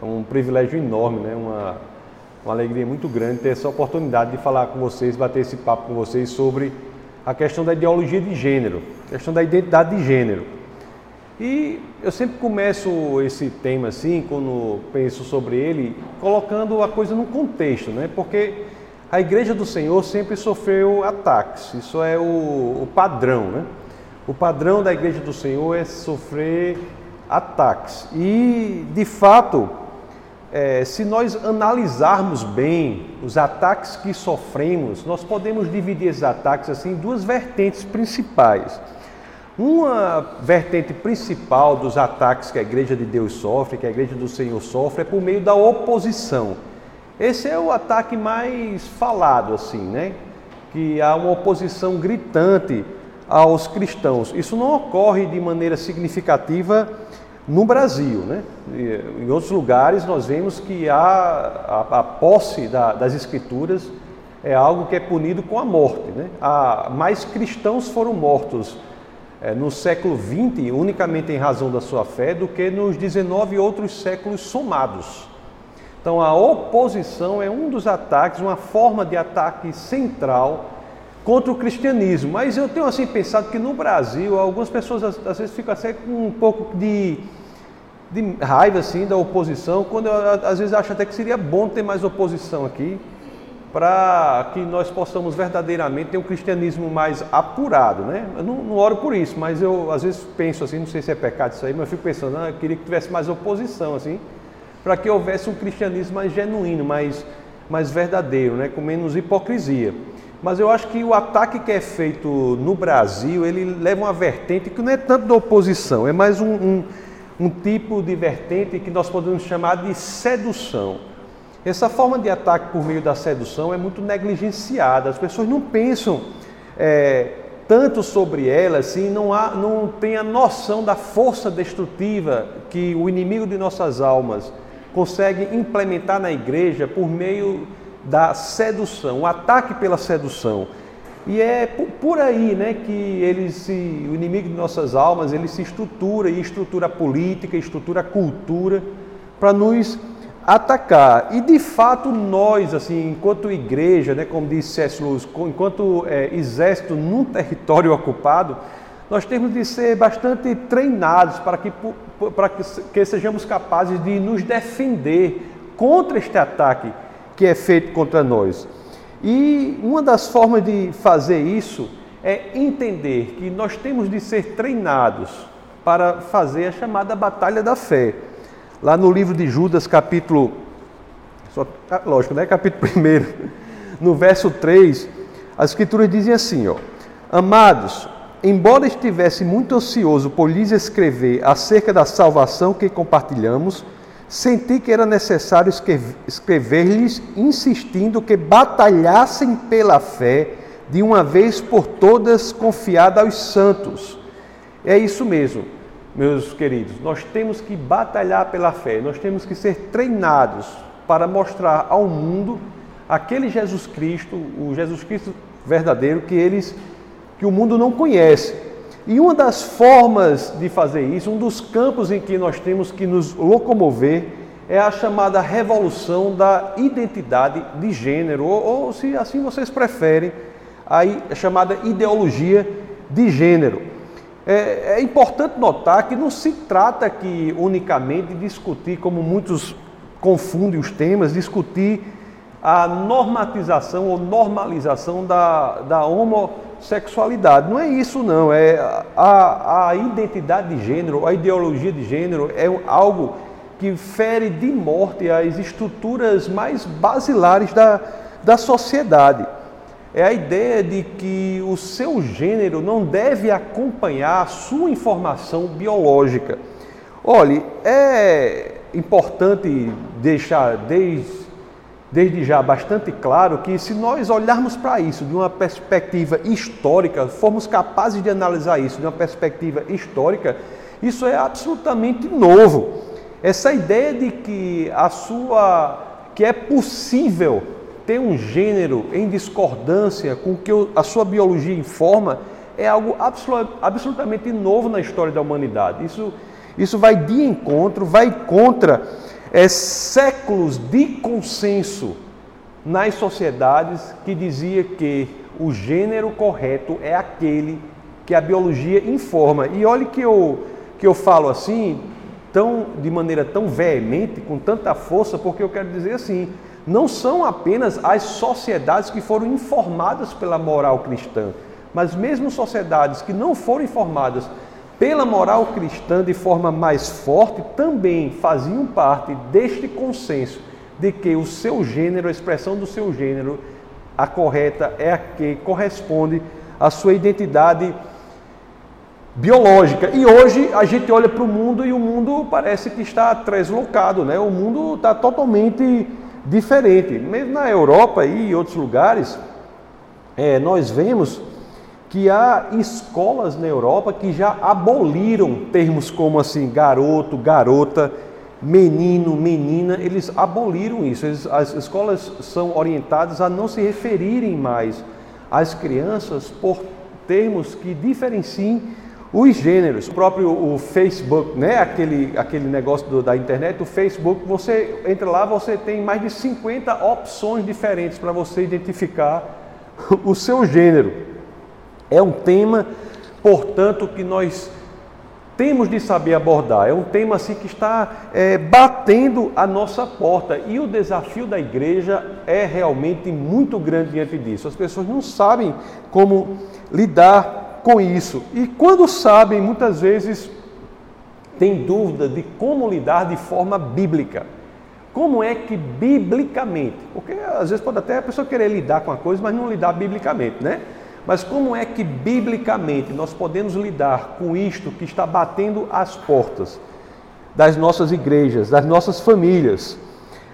É um privilégio enorme, né? uma, uma alegria muito grande ter essa oportunidade de falar com vocês, bater esse papo com vocês sobre a questão da ideologia de gênero, a questão da identidade de gênero. E eu sempre começo esse tema assim, quando penso sobre ele, colocando a coisa num contexto, né? Porque a igreja do Senhor sempre sofreu ataques, isso é o, o padrão, né? O padrão da igreja do Senhor é sofrer ataques. E, de fato, é, se nós analisarmos bem os ataques que sofremos, nós podemos dividir esses ataques assim em duas vertentes principais. Uma vertente principal dos ataques que a Igreja de Deus sofre, que a Igreja do Senhor sofre, é por meio da oposição. Esse é o ataque mais falado, assim, né? Que há uma oposição gritante aos cristãos. Isso não ocorre de maneira significativa no Brasil, né? Em outros lugares nós vemos que há a, a posse da, das escrituras é algo que é punido com a morte, né? Há, mais cristãos foram mortos é, no século XX, unicamente em razão da sua fé, do que nos 19 outros séculos somados. Então, a oposição é um dos ataques, uma forma de ataque central contra o cristianismo. Mas eu tenho assim pensado que no Brasil, algumas pessoas às, vezes ficam assim, com um pouco de, de raiva assim da oposição, quando eu, às vezes acho até que seria bom ter mais oposição aqui para que nós possamos verdadeiramente ter um cristianismo mais apurado, né? Eu não, não, oro por isso, mas eu às vezes penso assim, não sei se é pecado isso aí, mas eu fico pensando, ah, eu queria que tivesse mais oposição, assim, para que houvesse um cristianismo mais genuíno, mais, mais verdadeiro, né? Com menos hipocrisia. Mas eu acho que o ataque que é feito no Brasil, ele leva uma vertente que não é tanto da oposição, é mais um, um, um tipo de vertente que nós podemos chamar de sedução. Essa forma de ataque por meio da sedução é muito negligenciada. As pessoas não pensam é, tanto sobre ela, assim, não, há, não tem a noção da força destrutiva que o inimigo de nossas almas consegue implementar na igreja por meio da sedução, o ataque pela sedução. E é por aí né, que ele se, o inimigo de nossas almas ele se estrutura e estrutura política, estrutura cultura para nos atacar. E de fato nós, assim, enquanto igreja, né, como disse C.S. Lewis, enquanto é, exército num território ocupado, nós temos de ser bastante treinados para que, para que, que sejamos capazes de nos defender contra este ataque que é feito contra nós. E uma das formas de fazer isso é entender que nós temos de ser treinados para fazer a chamada batalha da fé. Lá no livro de Judas, capítulo, só, ah, lógico, né? Capítulo 1, no verso 3, as escrituras dizem assim, ó: Amados, embora estivesse muito ansioso por lhes escrever acerca da salvação que compartilhamos, senti que era necessário escrever-lhes insistindo que batalhassem pela fé de uma vez por todas confiada aos santos. É isso mesmo meus queridos, nós temos que batalhar pela fé, nós temos que ser treinados para mostrar ao mundo aquele Jesus Cristo, o Jesus Cristo verdadeiro que eles que o mundo não conhece. E uma das formas de fazer isso, um dos campos em que nós temos que nos locomover é a chamada revolução da identidade de gênero, ou, ou se assim vocês preferem, a chamada ideologia de gênero. É, é, importante notar que não se trata aqui unicamente de discutir, como muitos confundem os temas, discutir a normatização ou normalização da, da homossexualidade. Não é isso, não. É a, a identidade de gênero, a ideologia de gênero é algo que fere de morte as estruturas mais basilares da, da sociedade é a ideia de que o seu gênero não deve acompanhar a sua informação biológica. Olhe, é importante deixar desde, desde já bastante claro que se nós olharmos para isso de uma perspectiva histórica, formos capazes de analisar isso de uma perspectiva histórica, isso é absolutamente novo. Essa ideia de que a sua que é possível ter um gênero em discordância com o que a sua biologia informa é algo absolutamente novo na história da humanidade. Isso, isso vai de encontro, vai contra é, séculos de consenso nas sociedades que dizia que o gênero correto é aquele que a biologia informa. E olhe que eu, que eu falo assim, tão, de maneira tão veemente, com tanta força, porque eu quero dizer assim, não são apenas as sociedades que foram informadas pela moral cristã, mas mesmo sociedades que não foram informadas pela moral cristã de forma mais forte, também faziam parte deste consenso de que o seu gênero, a expressão do seu gênero, a correta é a que corresponde à sua identidade biológica. E hoje a gente olha para o mundo e o mundo parece que está translocado, né? O mundo está totalmente diferente. Mesmo na Europa e em outros lugares, é, nós vemos que há escolas na Europa que já aboliram termos como assim garoto, garota, menino, menina, eles aboliram isso. Eles, as escolas são orientadas a não se referirem mais às crianças por termos que diferenciem os gêneros. O próprio o Facebook, né? aquele, aquele negócio do, da internet, o Facebook, você entra lá, você tem mais de 50 opções diferentes para você identificar o seu gênero. É um tema, portanto, que nós temos de saber abordar. É um tema assim que está é, batendo a nossa porta e o desafio da igreja é realmente muito grande diante disso. As pessoas não sabem como lidar com isso e quando sabem, muitas vezes têm dúvida de como lidar de forma bíblica. Como é que biblicamente? Porque às vezes pode até a pessoa querer lidar com a coisa, mas não lidar biblicamente, né? Mas como é que biblicamente nós podemos lidar com isto que está batendo as portas das nossas igrejas, das nossas famílias?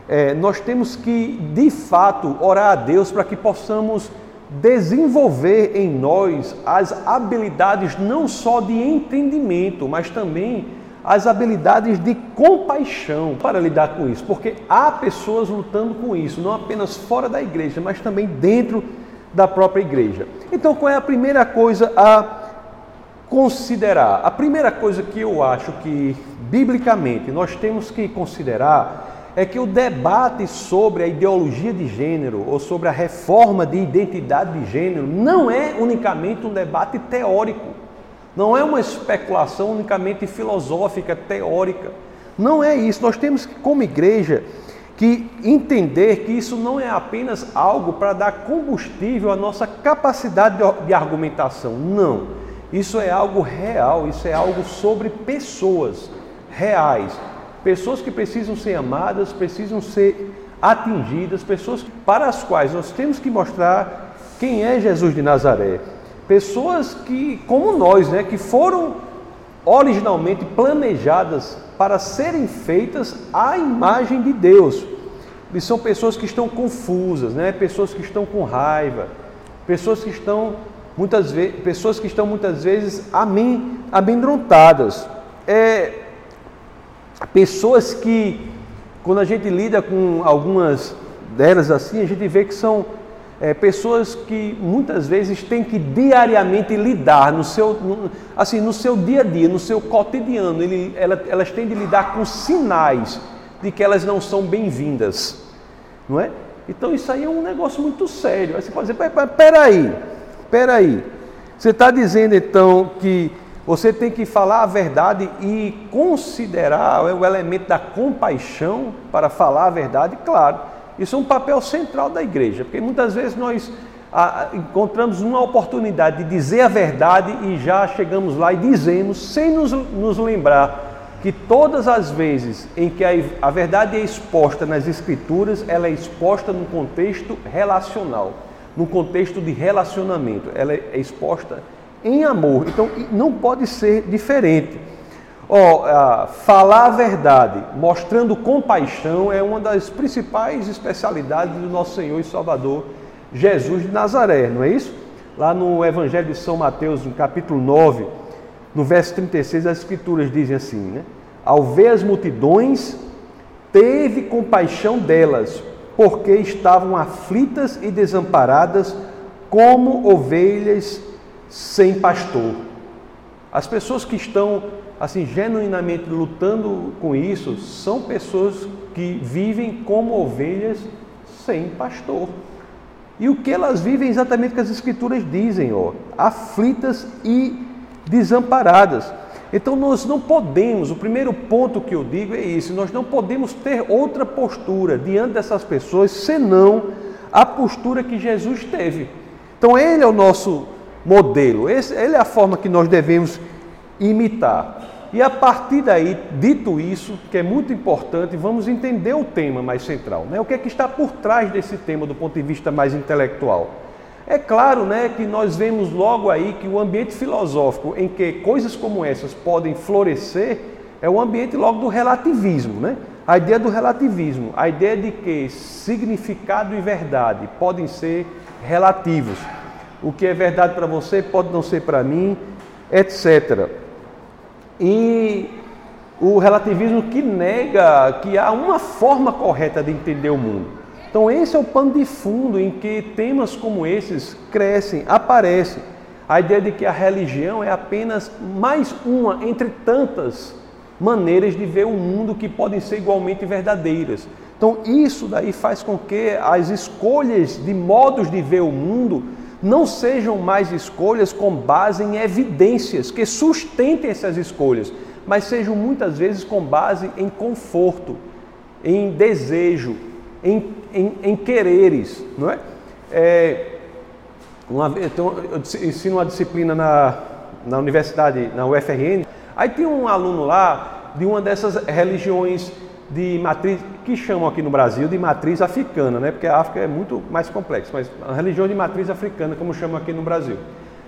É, nós temos que, de fato, orar a Deus para que possamos desenvolver em nós as habilidades não só de entendimento, mas também as habilidades de compaixão para lidar com isso, porque há pessoas lutando com isso, não apenas fora da igreja, mas também dentro da própria igreja. Então, qual é a primeira coisa a considerar? A primeira coisa que eu acho que, biblicamente, nós temos que considerar é que o debate sobre a ideologia de gênero ou sobre a reforma de identidade de gênero não é unicamente um debate teórico, não é uma especulação unicamente filosófica, teórica. Não é isso. Nós temos que, como igreja, que entender que isso não é apenas algo para dar combustível à nossa capacidade de argumentação. Não. Isso é algo real, isso é algo sobre pessoas reais. Pessoas que precisam ser amadas, precisam ser atingidas, pessoas para as quais nós temos que mostrar quem é Jesus de Nazaré. Pessoas que, como nós, né, que foram originalmente planejadas para serem feitas à imagem de Deus. E são pessoas que estão confusas, né? pessoas que estão com raiva, pessoas que estão muitas vezes, pessoas que estão muitas vezes amedrontadas. É, pessoas que, quando a gente lida com algumas delas assim, a gente vê que são é, pessoas que muitas vezes têm que diariamente lidar no seu, no, assim, no seu dia a dia, no seu cotidiano, ele, ela, elas têm de lidar com sinais de que elas não são bem-vindas, não é? Então isso aí é um negócio muito sério. Aí você pode dizer, peraí, peraí, você está dizendo então que você tem que falar a verdade e considerar o elemento da compaixão para falar a verdade, claro. Isso é um papel central da igreja, porque muitas vezes nós encontramos uma oportunidade de dizer a verdade e já chegamos lá e dizemos, sem nos, nos lembrar que todas as vezes em que a, verdade é exposta nas Escrituras, ela é exposta num contexto relacional, num contexto de relacionamento, ela é exposta em amor. Então não pode ser diferente. Oh, uh, falar a verdade, mostrando compaixão, é uma das principais especialidades do nosso Senhor e Salvador Jesus de Nazaré, não é isso? Lá no Evangelho de São Mateus, no capítulo 9, no verso 36, as Escrituras dizem assim: né? Ao ver as multidões, teve compaixão delas, porque estavam aflitas e desamparadas, como ovelhas sem pastor. As pessoas que estão assim genuinamente lutando com isso são pessoas que vivem como ovelhas sem pastor. E o que elas vivem exatamente o que as escrituras dizem, ó, aflitas e desamparadas. Então nós não podemos, o primeiro ponto que eu digo é isso, nós não podemos ter outra postura diante dessas pessoas senão a postura que Jesus teve. Então ele é o nosso modelo, esse, ele é a forma que nós devemos imitar. E a partir daí, dito isso, que é muito importante, vamos entender o tema mais central, né? O que é que está por trás desse tema do ponto de vista mais intelectual? É claro, né, que nós vemos logo aí que o ambiente filosófico em que coisas como essas podem florescer é o ambiente logo do relativismo, né? A ideia do relativismo, a ideia de que significado e verdade podem ser relativos. O que é verdade para você pode não ser para mim, etc. E o relativismo que nega que há uma forma correta de entender o mundo. Então, esse é o pano de fundo em que temas como esses crescem, aparecem. A ideia de que a religião é apenas mais uma entre tantas maneiras de ver o mundo que podem ser igualmente verdadeiras. Então, isso daí faz com que as escolhas de modos de ver o mundo não sejam mais escolhas com base em evidências que sustentem essas escolhas, mas sejam muitas vezes com base em conforto, em desejo, em, em, em quereres, não é? é uma, então, eu ensino uma disciplina na, na universidade, na UFRN, aí tem um aluno lá de uma dessas religiões de matriz, que chamam aqui no Brasil de matriz africana, né? porque a África é muito mais complexa, mas a religião de matriz africana, como chamam aqui no Brasil.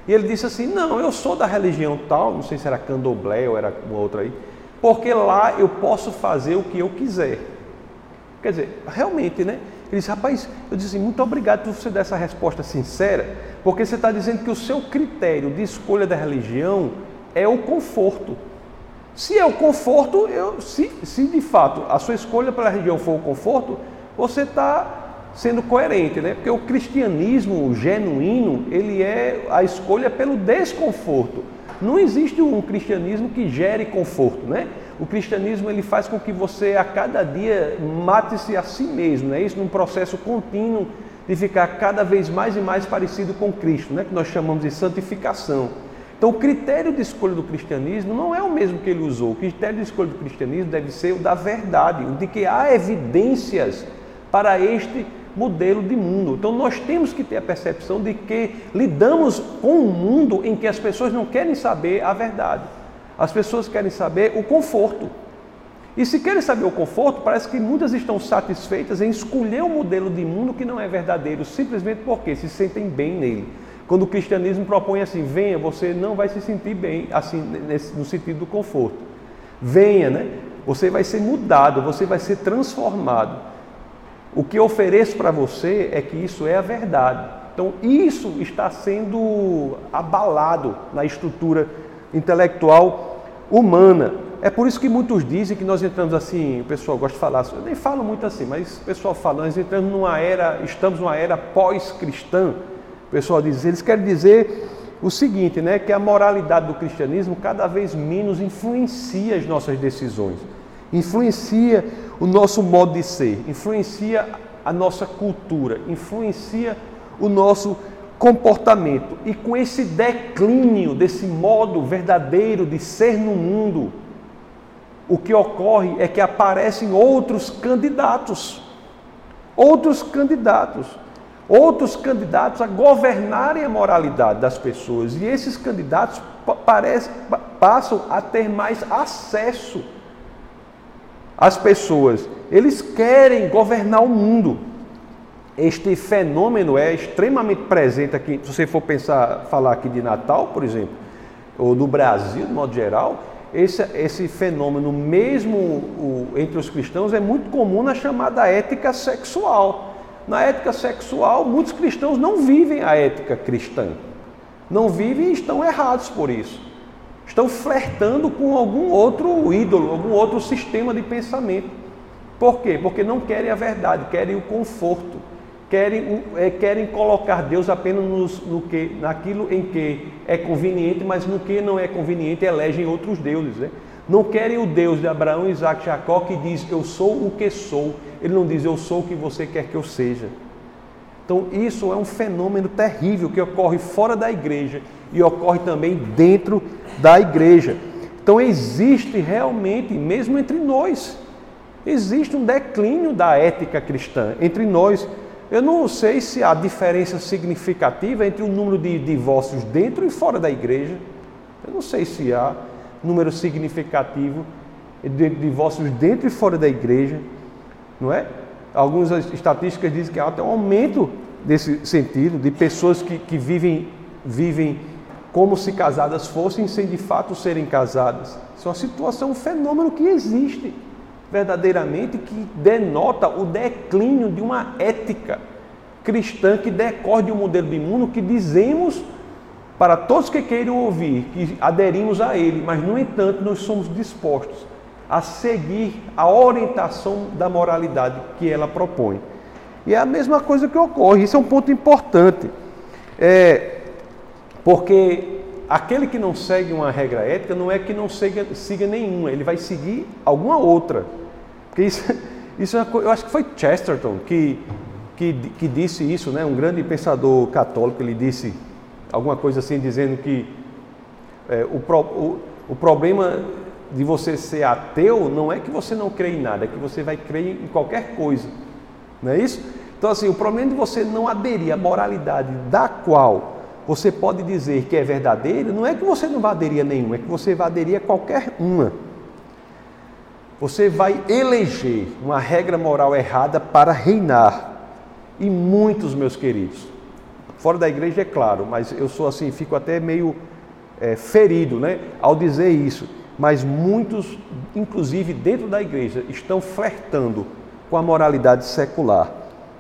E ele disse assim: Não, eu sou da religião tal, não sei se era candomblé ou era uma outra aí, porque lá eu posso fazer o que eu quiser. Quer dizer, realmente, né? Ele disse, rapaz, eu disse assim, muito obrigado por você dar essa resposta sincera, porque você está dizendo que o seu critério de escolha da religião é o conforto. Se é o conforto, eu, se, se de fato a sua escolha pela religião for o conforto, você está sendo coerente, né? Porque o cristianismo genuíno, ele é a escolha pelo desconforto. Não existe um cristianismo que gere conforto, né? O cristianismo ele faz com que você a cada dia mate-se a si mesmo, né? Isso num processo contínuo de ficar cada vez mais e mais parecido com Cristo, né? Que nós chamamos de santificação. Então, o critério de escolha do cristianismo não é o mesmo que ele usou. O critério de escolha do cristianismo deve ser o da verdade, o de que há evidências para este modelo de mundo. Então nós temos que ter a percepção de que lidamos com um mundo em que as pessoas não querem saber a verdade. As pessoas querem saber o conforto. E se querem saber o conforto, parece que muitas estão satisfeitas em escolher um modelo de mundo que não é verdadeiro, simplesmente porque se sentem bem nele. Quando o cristianismo propõe assim, venha, você não vai se sentir bem, assim, nesse, no sentido do conforto. Venha, né? Você vai ser mudado, você vai ser transformado. O que eu ofereço para você é que isso é a verdade. Então, isso está sendo abalado na estrutura intelectual humana. É por isso que muitos dizem que nós entramos assim, o pessoal gosta de falar, eu nem falo muito assim, mas o pessoal fala, nós entramos numa era, estamos numa era pós-cristã. O pessoal diz, eles querem dizer o seguinte, né, que a moralidade do cristianismo cada vez menos influencia as nossas decisões, influencia o nosso modo de ser, influencia a nossa cultura, influencia o nosso comportamento. E com esse declínio desse modo verdadeiro de ser no mundo, o que ocorre é que aparecem outros candidatos. Outros candidatos. Outros candidatos a governarem a moralidade das pessoas. E esses candidatos parece, passam a ter mais acesso as pessoas, eles querem governar o mundo. Este fenômeno é extremamente presente aqui, se você for pensar, falar aqui de Natal, por exemplo, ou no Brasil, de modo geral, esse, esse fenômeno, mesmo o, entre os cristãos, é muito comum na chamada ética sexual. Na ética sexual, muitos cristãos não vivem a ética cristã. Não vivem e estão errados por isso estão flertando com algum outro ídolo, algum outro sistema de pensamento. Por quê? Porque não querem a verdade, querem o conforto, querem, é, querem colocar Deus apenas no, no, que, naquilo em que é conveniente, mas no que não é conveniente elegem outros deuses. Né? Não querem o Deus de Abraão, Isaac e Jacó que diz eu sou o que sou. Ele não diz eu sou o que você quer que eu seja. Então, isso é um fenômeno terrível que ocorre fora da igreja e ocorre também dentro da igreja. Então, existe realmente, mesmo entre nós, existe um declínio da ética cristã entre nós. Eu não sei se há diferença significativa entre o número de divórcios dentro e fora da igreja. Eu não sei se há número significativo de divórcios dentro e fora da igreja, não é? Algumas estatísticas dizem que há até um aumento desse sentido, de pessoas que, que vivem, vivem como se casadas fossem, sem de fato serem casadas. Isso é uma situação, um fenômeno que existe verdadeiramente, que denota o declínio de uma ética cristã que decorre de um modelo de mundo que dizemos para todos que queiram ouvir, que aderimos a ele, mas no entanto nós somos dispostos a seguir a orientação da moralidade que ela propõe. E é a mesma coisa que ocorre, isso é um ponto importante. É, porque aquele que não segue uma regra ética não é que não siga, siga nenhuma, ele vai seguir alguma outra. Porque isso, isso é, eu acho que foi Chesterton que, que, que disse isso, né? um grande pensador católico, ele disse alguma coisa assim, dizendo que é, o, o, o problema de você ser ateu não é que você não crê em nada, é que você vai crer em qualquer coisa. Não é isso? Então, assim, o problema de você não aderir à moralidade da qual você pode dizer que é verdadeira, não é que você não vai aderir a nenhuma, é que você vai aderir a qualquer uma. Você vai eleger uma regra moral errada para reinar. E muitos, meus queridos, fora da igreja é claro, mas eu sou assim, fico até meio é, ferido né, ao dizer isso mas muitos, inclusive dentro da igreja, estão flertando com a moralidade secular,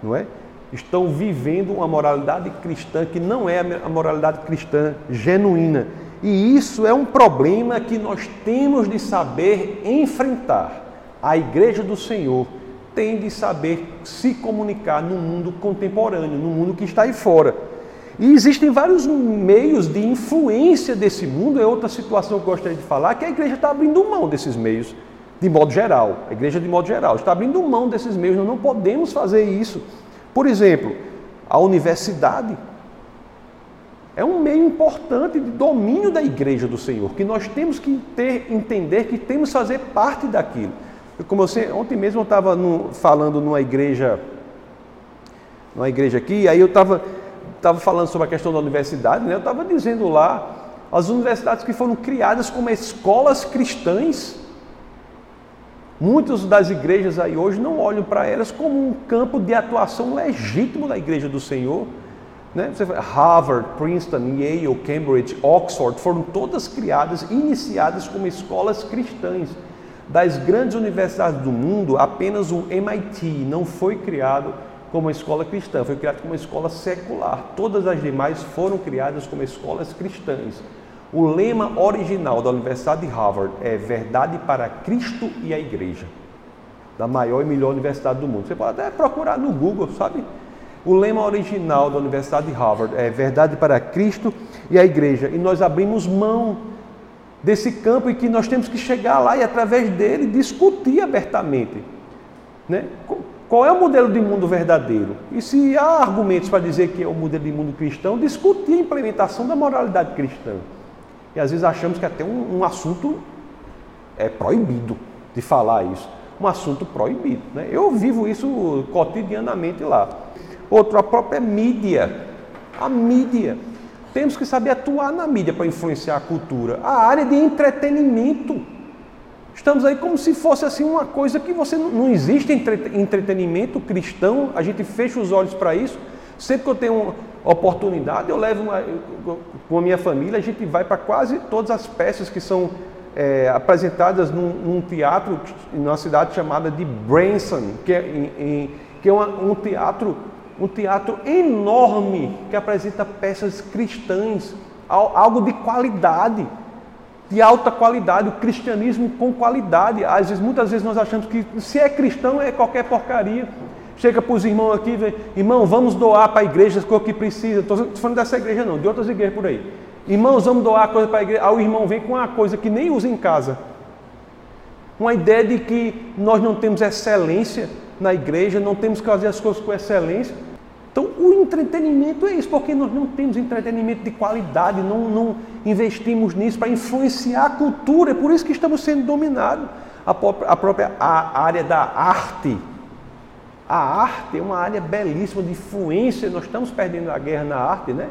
não é? Estão vivendo uma moralidade cristã que não é a moralidade cristã genuína. E isso é um problema que nós temos de saber enfrentar. A igreja do Senhor tem de saber se comunicar no mundo contemporâneo, no mundo que está aí fora. E existem vários meios de influência desse mundo. É outra situação que eu gostaria de falar, que a igreja está abrindo mão desses meios, de modo geral. A igreja, de modo geral, está abrindo mão desses meios. Nós não podemos fazer isso. Por exemplo, a universidade é um meio importante de domínio da igreja do Senhor, que nós temos que ter, entender que temos que fazer parte daquilo. Como eu, ontem mesmo eu estava falando numa igreja, numa igreja aqui, aí eu estava estava falando sobre a questão da universidade, né? eu estava dizendo lá, as universidades que foram criadas como escolas cristãs, muitas das igrejas aí hoje não olham para elas como um campo de atuação legítimo da igreja do Senhor. Né? Harvard, Princeton, Yale, Cambridge, Oxford foram todas criadas, iniciadas como escolas cristãs. Das grandes universidades do mundo, apenas o MIT não foi criado como escola cristã, foi criada como escola secular. Todas as demais foram criadas como escolas cristãs. O lema original da Universidade de Harvard é Verdade para Cristo e a Igreja, da maior e melhor universidade do mundo. Você pode até procurar no Google, sabe? O lema original da Universidade de Harvard é Verdade para Cristo e a Igreja. E nós abrimos mão desse campo e que nós temos que chegar lá e, através dele, discutir abertamente. Né? Qual é o modelo de mundo verdadeiro? E se há argumentos para dizer que é o modelo de mundo cristão, discutir a implementação da moralidade cristã. E às vezes achamos que até um, um assunto é proibido de falar isso. Um assunto proibido. Né? Eu vivo isso cotidianamente lá. Outro, a própria mídia. A mídia. Temos que saber atuar na mídia para influenciar a cultura. A área de entretenimento. Estamos aí como se fosse assim uma coisa que você não, existe entretenimento cristão, a gente fecha os olhos para isso. Sempre que eu tenho oportunidade, eu levo uma, com a minha família, a gente vai para quase todas as peças que são é, apresentadas num, num, teatro numa cidade chamada de Branson, que é, em, em, que é uma, um teatro um teatro enorme que apresenta peças cristãs, algo de qualidade de alta qualidade, o cristianismo com qualidade. Às vezes, muitas vezes nós achamos que se é cristão é qualquer porcaria. Chega para os irmãos aqui, vem, irmão, vamos doar para a igreja o que precisa. Estou falando dessa igreja não, de outras igrejas por aí. Irmãos, vamos doar coisa para a igreja. Aí o irmão vem com uma coisa que nem usa em casa. uma ideia de que nós não temos excelência na igreja, não temos que fazer as coisas com excelência. Então, o entretenimento é isso, porque nós não temos entretenimento de qualidade, não, não investimos nisso para influenciar a cultura, é por isso que estamos sendo dominados. A própria, a própria a área da arte. A arte é uma área belíssima de influência, nós estamos perdendo a guerra na arte, né?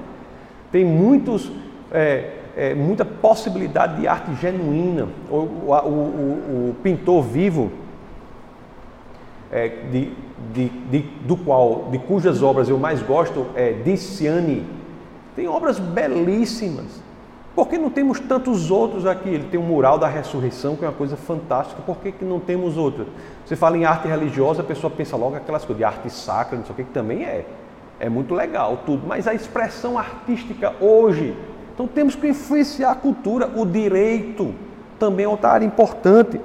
Tem muitos, é, é, muita possibilidade de arte genuína. O, o, o, o pintor vivo, é, de, de, de, do qual, de cujas obras eu mais gosto, é Diciani. Tem obras belíssimas. Por que não temos tantos outros aqui? Ele tem o mural da ressurreição, que é uma coisa fantástica. Por que, que não temos outros? Você fala em arte religiosa, a pessoa pensa logo aquelas coisas de arte sacra, não sei o que, que também é. É muito legal tudo. Mas a expressão artística hoje. Então temos que influenciar a cultura, o direito também é outra área importante.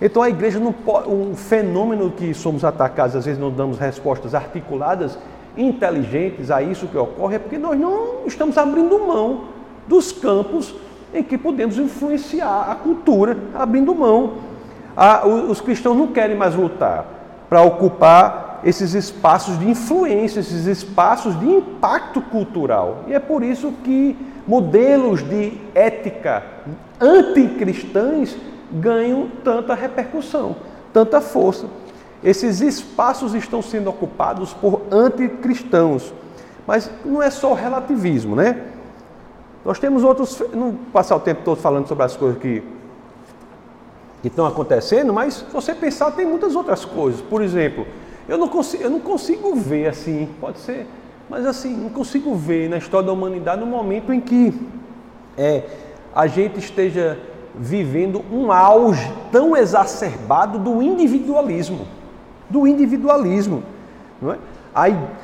Então a igreja não pode, um fenômeno que somos atacados, às vezes não damos respostas articuladas, inteligentes a isso que ocorre, é porque nós não estamos abrindo mão dos campos em que podemos influenciar a cultura, abrindo mão. os cristãos não querem mais lutar para ocupar esses espaços de influência, esses espaços de impacto cultural. E é por isso que modelos de ética anticristãs ganham tanta repercussão, tanta força. Esses espaços estão sendo ocupados por anticristãos. Mas não é só o relativismo, né? Nós temos outros. Não passar o tempo todo falando sobre as coisas que, que estão acontecendo, mas se você pensar, tem muitas outras coisas. Por exemplo, eu não consigo, eu não consigo ver assim, pode ser, mas assim, não consigo ver na história da humanidade no momento em que é, a gente esteja vivendo um auge tão exacerbado do individualismo. Do individualismo. Não é?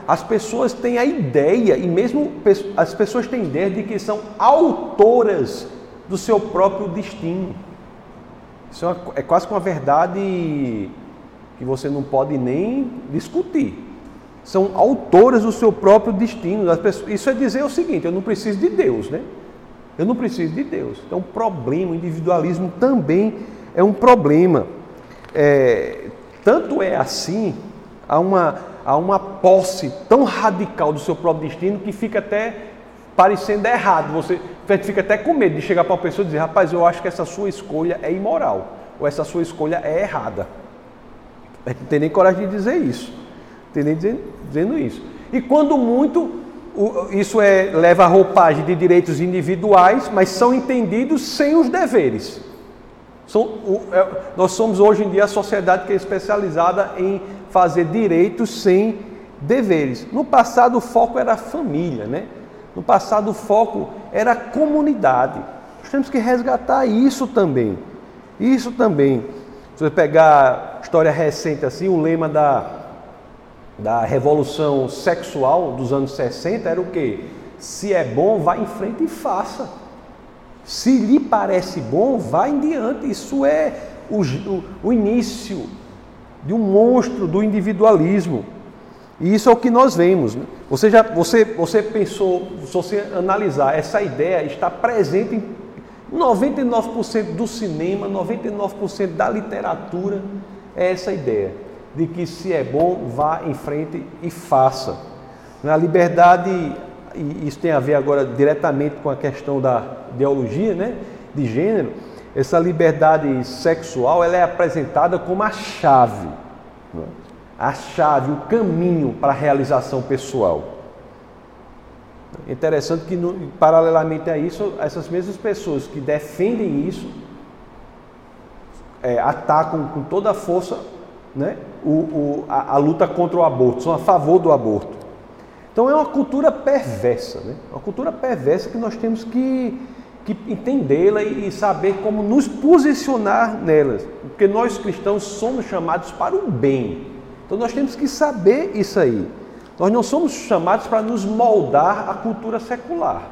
As pessoas têm a ideia, e mesmo as pessoas têm ideia de que são autoras do seu próprio destino. Isso é, é quase que uma verdade que você não pode nem discutir. São autoras do seu próprio destino. Isso é dizer o seguinte: eu não preciso de Deus, né? Eu não preciso de Deus. Então, o problema, o individualismo também é um problema. É, tanto é assim, há uma, há uma posse tão radical do seu próprio destino que fica até parecendo errado. Você fica até com medo de chegar para uma pessoa e dizer: rapaz, eu acho que essa sua escolha é imoral, ou essa sua escolha é errada. Não tem nem coragem de dizer isso. Não tem nem dizendo, dizendo isso. E quando muito, isso é, leva a roupagem de direitos individuais, mas são entendidos sem os deveres. São, o, é, nós somos hoje em dia a sociedade que é especializada em fazer direitos sem deveres. No passado o foco era a família, né? No passado o foco era a comunidade. Nós temos que resgatar isso também. Isso também. Se você pegar história recente assim, o lema da da revolução sexual dos anos 60 era o quê? Se é bom, vá em frente e faça. Se lhe parece bom, vá em diante. Isso é o, o, o início de um monstro do individualismo. E isso é o que nós vemos. Né? Você, já, você, você pensou, se você analisar, essa ideia está presente em 99% do cinema, 99% da literatura, é essa ideia de que se é bom, vá em frente e faça. Na liberdade, e isso tem a ver agora diretamente com a questão da ideologia, né, de gênero, essa liberdade sexual ela é apresentada como a chave, né? a chave, o caminho para a realização pessoal. Interessante que, paralelamente a isso, essas mesmas pessoas que defendem isso é, atacam com toda a força né, o, o, a, a, luta contra o aborto, são a favor do aborto. Então é uma cultura perversa, né? uma cultura perversa que nós temos que, que entendê-la e saber como nos posicionar nelas, porque nós cristãos somos chamados para o bem. Então nós temos que saber isso aí. Nós não somos chamados para nos moldar a cultura secular.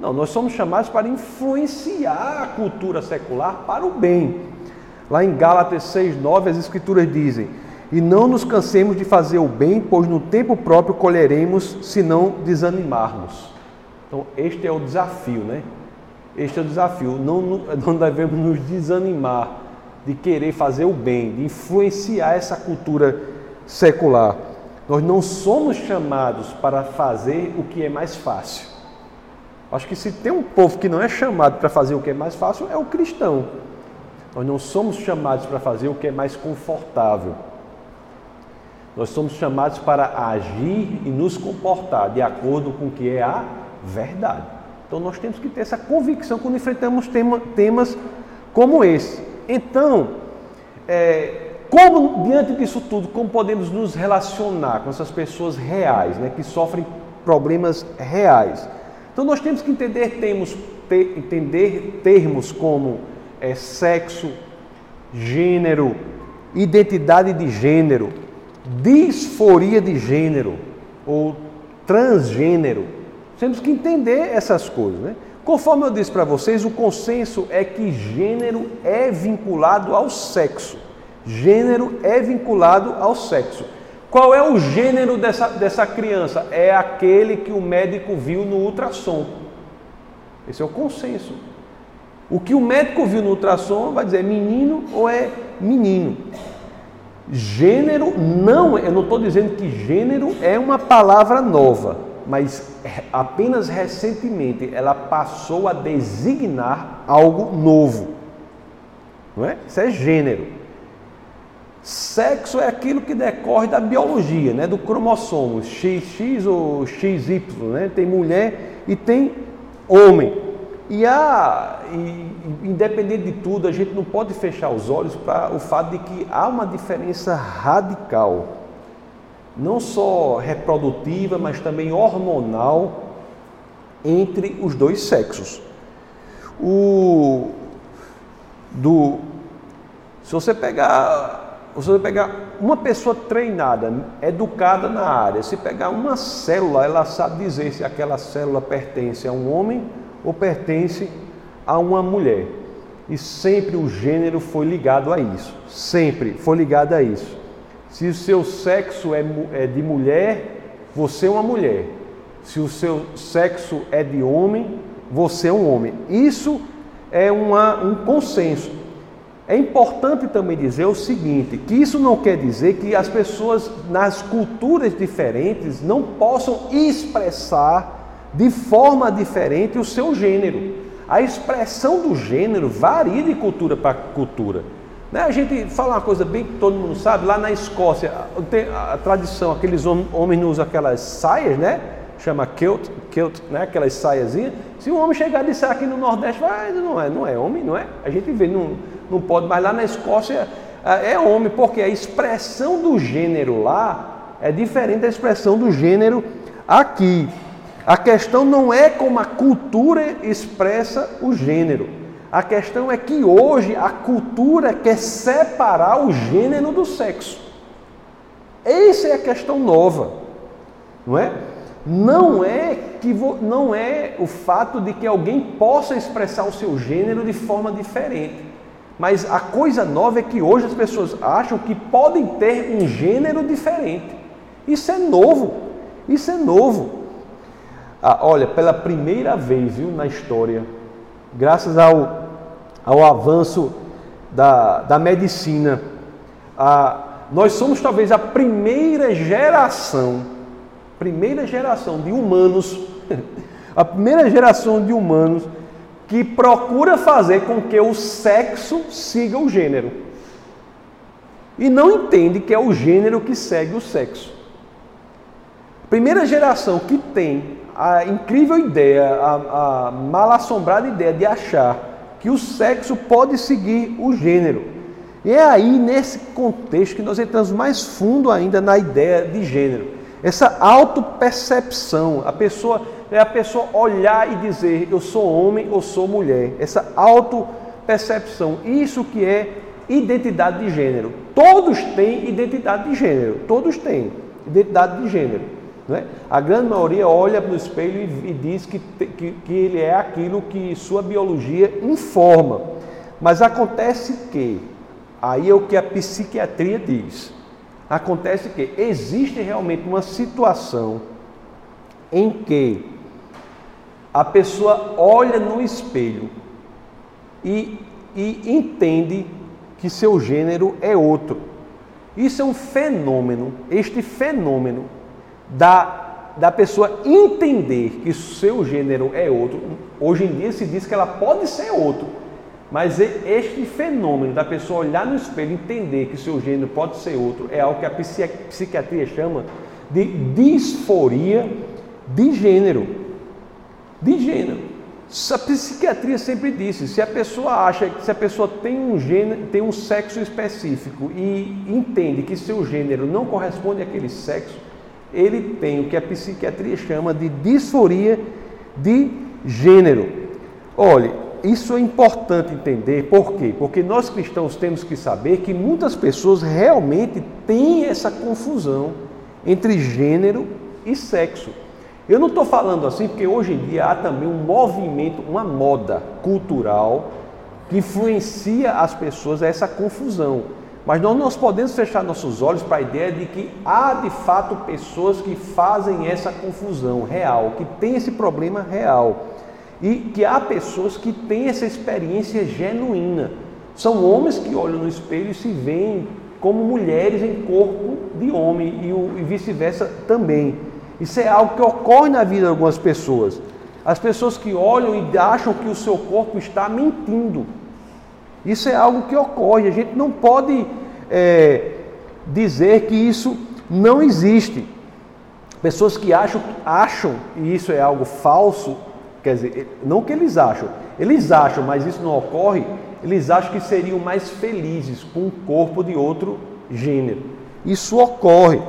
Não, nós somos chamados para influenciar a cultura secular para o bem. Lá em Gálatas 6,9 as escrituras dizem: E não nos cansemos de fazer o bem, pois no tempo próprio colheremos se não desanimarmos. Então, este é o desafio, né? Este é o desafio. Não, não devemos nos desanimar de querer fazer o bem, de influenciar essa cultura secular. Nós não somos chamados para fazer o que é mais fácil. Acho que se tem um povo que não é chamado para fazer o que é mais fácil, é o cristão. Nós não somos chamados para fazer o que é mais confortável. Nós somos chamados para agir e nos comportar de acordo com o que é a verdade. Então nós temos que ter essa convicção quando enfrentamos tema, temas como esse. Então, é, como, diante disso tudo, como podemos nos relacionar com essas pessoas reais, né, que sofrem problemas reais? Então, nós temos que entender termos, ter, entender termos como é, sexo, gênero, identidade de gênero, disforia de gênero ou transgênero. Temos que entender essas coisas, né? Conforme eu disse para vocês, o consenso é que gênero é vinculado ao sexo. Gênero é vinculado ao sexo. Qual é o gênero dessa, dessa criança? É aquele que o médico viu no ultrassom. Esse é o consenso. O que o médico viu no ultrassom vai dizer é menino ou é menino. Gênero não, eu não estou dizendo que gênero é uma palavra nova mas apenas recentemente ela passou a designar algo novo. Não é? Isso é gênero. Sexo é aquilo que decorre da biologia, né? do cromossomo, XX ou XY. Né? Tem mulher e tem homem. E, há, e, independente de tudo, a gente não pode fechar os olhos para o fato de que há uma diferença radical não só reprodutiva, mas também hormonal entre os dois sexos. O do se você pegar, se você pegar uma pessoa treinada, educada na área, se pegar uma célula, ela sabe dizer se aquela célula pertence a um homem ou pertence a uma mulher. E sempre o gênero foi ligado a isso. Sempre foi ligado a isso. Se o seu sexo é, é de mulher, você é uma mulher. Se o seu sexo é de homem, você é um homem. Isso é uma, um consenso. É importante também dizer o seguinte: que isso não quer dizer que as pessoas nas culturas diferentes não possam expressar de forma diferente o seu gênero. A expressão do gênero varia de cultura para cultura. Né? A gente fala uma coisa bem que todo mundo sabe, lá na Escócia tem a tradição, aqueles homens usam aquelas saias, né? Chama kilt, kilt né? aquelas saiazinhas. Se um homem chegar e disser aqui no Nordeste, vai, não é, não é homem, não é? A gente vê, não, não pode, mas lá na Escócia é homem, porque a expressão do gênero lá é diferente da expressão do gênero aqui. A questão não é como a cultura expressa o gênero. A questão é que hoje a cultura quer separar o gênero do sexo. Essa é a questão nova, não é? Não é que não é o fato de que alguém possa expressar o seu gênero de forma diferente. Mas a coisa nova é que hoje as pessoas acham que podem ter um gênero diferente. Isso é novo. Isso é novo. Ah, olha, pela primeira vez, viu, na história, graças ao ao avanço da, da medicina. Ah, nós somos talvez a primeira geração, primeira geração de humanos, a primeira geração de humanos que procura fazer com que o sexo siga o gênero. E não entende que é o gênero que segue o sexo. Primeira geração que tem a incrível ideia, a, a mal assombrada ideia de achar que o sexo pode seguir o gênero. E é aí, nesse contexto, que nós entramos mais fundo ainda na ideia de gênero. Essa autopercepção, a pessoa é a pessoa olhar e dizer eu sou homem ou sou mulher. Essa autopercepção, isso que é identidade de gênero. Todos têm identidade de gênero, todos têm identidade de gênero. Né? A grande maioria olha no espelho e, e diz que, que, que ele é aquilo que sua biologia informa. Mas acontece que, aí é o que a psiquiatria diz, acontece que existe realmente uma situação em que a pessoa olha no espelho e, e entende que seu gênero é outro. Isso é um fenômeno, este fenômeno da, da pessoa entender que seu gênero é outro. Hoje em dia se diz que ela pode ser outro, mas este fenômeno da pessoa olhar no espelho e entender que seu gênero pode ser outro é algo que a psiquiatria chama de disforia de gênero. De gênero. A psiquiatria sempre disse, se a pessoa acha, se a pessoa tem um gênero, tem um sexo específico e entende que seu gênero não corresponde àquele sexo, ele tem o que a psiquiatria chama de disforia de gênero. Olhe, isso é importante entender, por quê? Porque nós cristãos temos que saber que muitas pessoas realmente têm essa confusão entre gênero e sexo. Eu não estou falando assim porque hoje em dia há também um movimento, uma moda cultural que influencia as pessoas a essa confusão. Mas nós não podemos fechar nossos olhos para a ideia de que há de fato pessoas que fazem essa confusão real, que tem esse problema real. E que há pessoas que têm essa experiência genuína. São homens que olham no espelho e se veem como mulheres em corpo de homem e, vice-versa também. Isso é algo que ocorre na vida de algumas pessoas. As pessoas que olham e acham que o seu corpo está mentindo. Isso é algo que ocorre. A gente não pode é, dizer que isso não existe. Pessoas que acham, acham, e isso é algo falso, quer dizer, não que eles acham, eles acham, mas isso não ocorre, eles acham que seriam mais felizes com um corpo de outro gênero. Isso ocorre.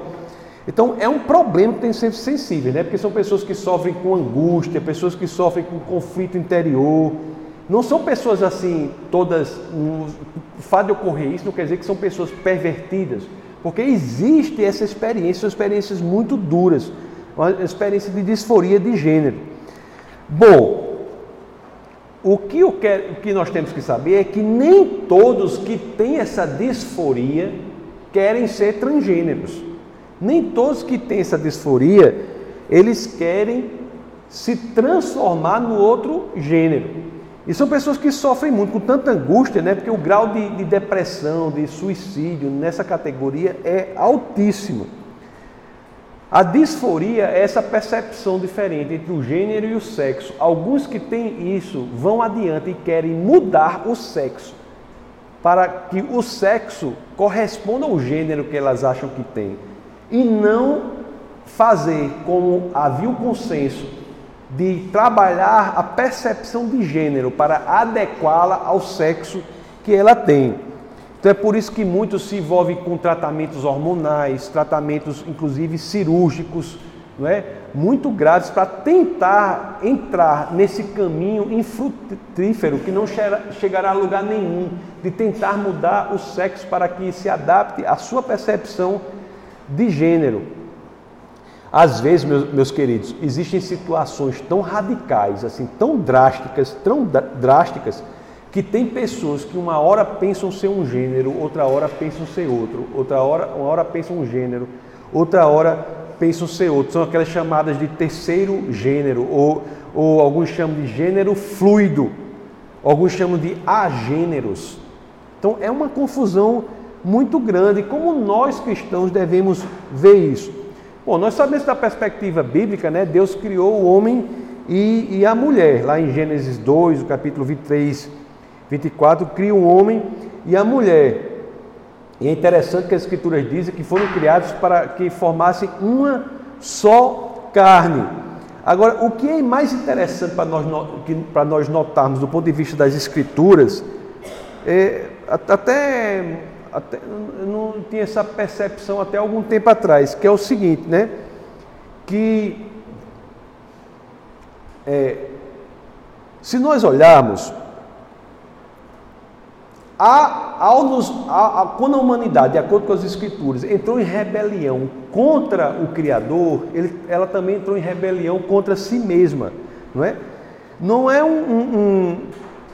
Então é um problema que tem que ser sensível, né? Porque são pessoas que sofrem com angústia, pessoas que sofrem com conflito interior. Não são pessoas assim, todas. O fato de ocorrer isso não quer dizer que são pessoas pervertidas, porque existe essa experiência, são experiências muito duras, uma experiência de disforia de gênero. Bom, o que, eu quero, o que nós temos que saber é que nem todos que têm essa disforia querem ser transgêneros. Nem todos que têm essa disforia, eles querem se transformar no outro gênero. E são pessoas que sofrem muito, com tanta angústia, né? porque o grau de, de depressão, de suicídio nessa categoria é altíssimo. A disforia é essa percepção diferente entre o gênero e o sexo. Alguns que têm isso vão adiante e querem mudar o sexo para que o sexo corresponda ao gênero que elas acham que tem e não fazer como havia o consenso de trabalhar a percepção de gênero para adequá-la ao sexo que ela tem. Então é por isso que muitos se envolvem com tratamentos hormonais, tratamentos inclusive cirúrgicos, não é? muito graves para tentar entrar nesse caminho infrutífero que não chegará a lugar nenhum, de tentar mudar o sexo para que se adapte à sua percepção de gênero. Às vezes, meus, meus queridos, existem situações tão radicais, assim, tão drásticas, tão drásticas, que tem pessoas que uma hora pensam ser um gênero, outra hora pensam ser outro, outra hora, uma hora pensam um gênero, outra hora pensam ser outro. São aquelas chamadas de terceiro gênero, ou, ou alguns chamam de gênero fluido, alguns chamam de agêneros. Então é uma confusão muito grande. Como nós cristãos devemos ver isso? Bom, nós sabemos da perspectiva bíblica, né? Deus criou o homem e, e a mulher. Lá em Gênesis 2, o capítulo 23, 24, cria o homem e a mulher. E é interessante que as escrituras dizem que foram criados para que formassem uma só carne. Agora, o que é mais interessante para nós, para nós notarmos do ponto de vista das escrituras, é, até até, não tinha essa percepção até algum tempo atrás, que é o seguinte, né? Que é, se nós olharmos, a, ao nos, a, a, quando a humanidade, de acordo com as Escrituras, entrou em rebelião contra o Criador, ele, ela também entrou em rebelião contra si mesma, não é? Não é um, um,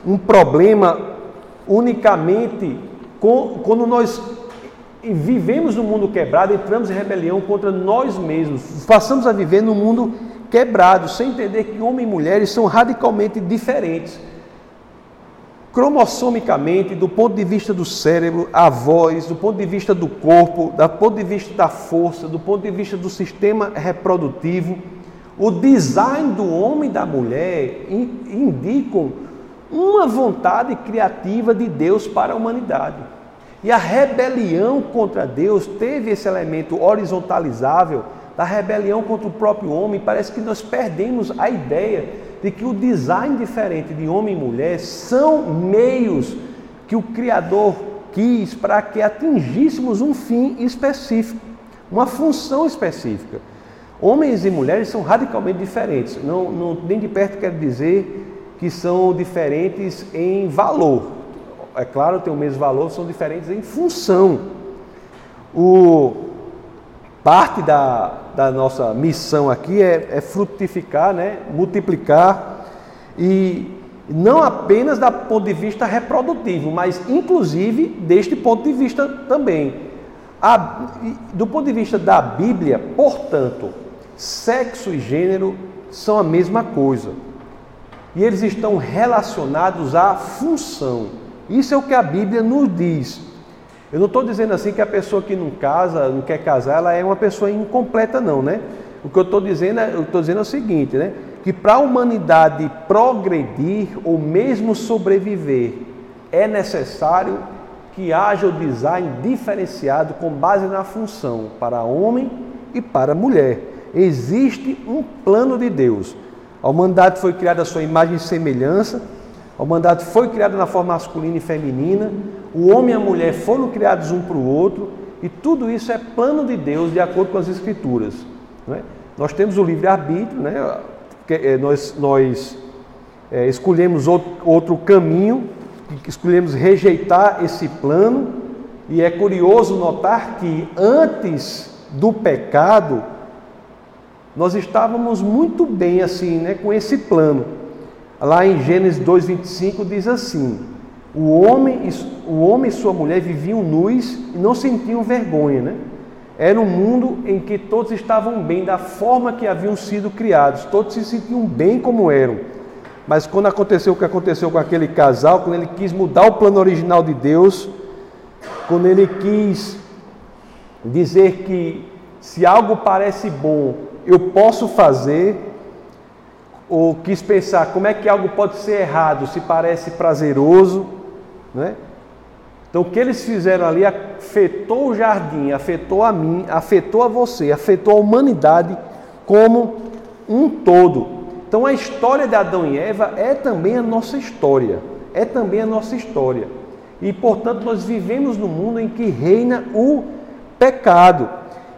um problema unicamente quando nós vivemos no mundo quebrado, entramos em rebelião contra nós mesmos, passamos a viver no mundo quebrado, sem entender que homem e mulheres são radicalmente diferentes. cromossomicamente, do ponto de vista do cérebro, a voz, do ponto de vista do corpo, do ponto de vista da força, do ponto de vista do sistema reprodutivo, o design do homem e da mulher indicam uma vontade criativa de Deus para a humanidade. E a rebelião contra Deus teve esse elemento horizontalizável da rebelião contra o próprio homem. Parece que nós perdemos a ideia de que o design diferente de homem e mulher são meios que o Criador quis para que atingíssemos um fim específico, uma função específica. Homens e mulheres são radicalmente diferentes. Não, não, nem de perto quero dizer que são diferentes em valor. É claro, tem o mesmo valor, são diferentes em função. O, parte da, da nossa missão aqui é, é frutificar, né? multiplicar e não apenas do ponto de vista reprodutivo, mas inclusive deste ponto de vista também. A, do ponto de vista da Bíblia, portanto, sexo e gênero são a mesma coisa. E eles estão relacionados à função. Isso é o que a Bíblia nos diz. Eu não estou dizendo assim que a pessoa que não casa, não quer casar, ela é uma pessoa incompleta, não, né? O que eu estou dizendo, é, eu estou dizendo é o seguinte, né? Que para a humanidade progredir ou mesmo sobreviver, é necessário que haja o design diferenciado com base na função para homem e para mulher existe um plano de Deus. A humanidade foi criada à sua imagem e semelhança, a humanidade foi criada na forma masculina e feminina, o homem e a mulher foram criados um para o outro, e tudo isso é plano de Deus de acordo com as Escrituras. É? Nós temos o livre-arbítrio, né? É, nós, nós é, escolhemos outro, outro caminho, escolhemos rejeitar esse plano, e é curioso notar que antes do pecado, nós estávamos muito bem assim, né, com esse plano. Lá em Gênesis 2:25 diz assim: o homem, o homem e sua mulher viviam nus e não sentiam vergonha, né? Era um mundo em que todos estavam bem da forma que haviam sido criados, todos se sentiam bem como eram. Mas quando aconteceu o que aconteceu com aquele casal, quando ele quis mudar o plano original de Deus, quando ele quis dizer que se algo parece bom, eu posso fazer, ou quis pensar como é que algo pode ser errado se parece prazeroso, né? Então o que eles fizeram ali afetou o jardim, afetou a mim, afetou a você, afetou a humanidade como um todo. Então a história de Adão e Eva é também a nossa história, é também a nossa história. E portanto nós vivemos num mundo em que reina o pecado.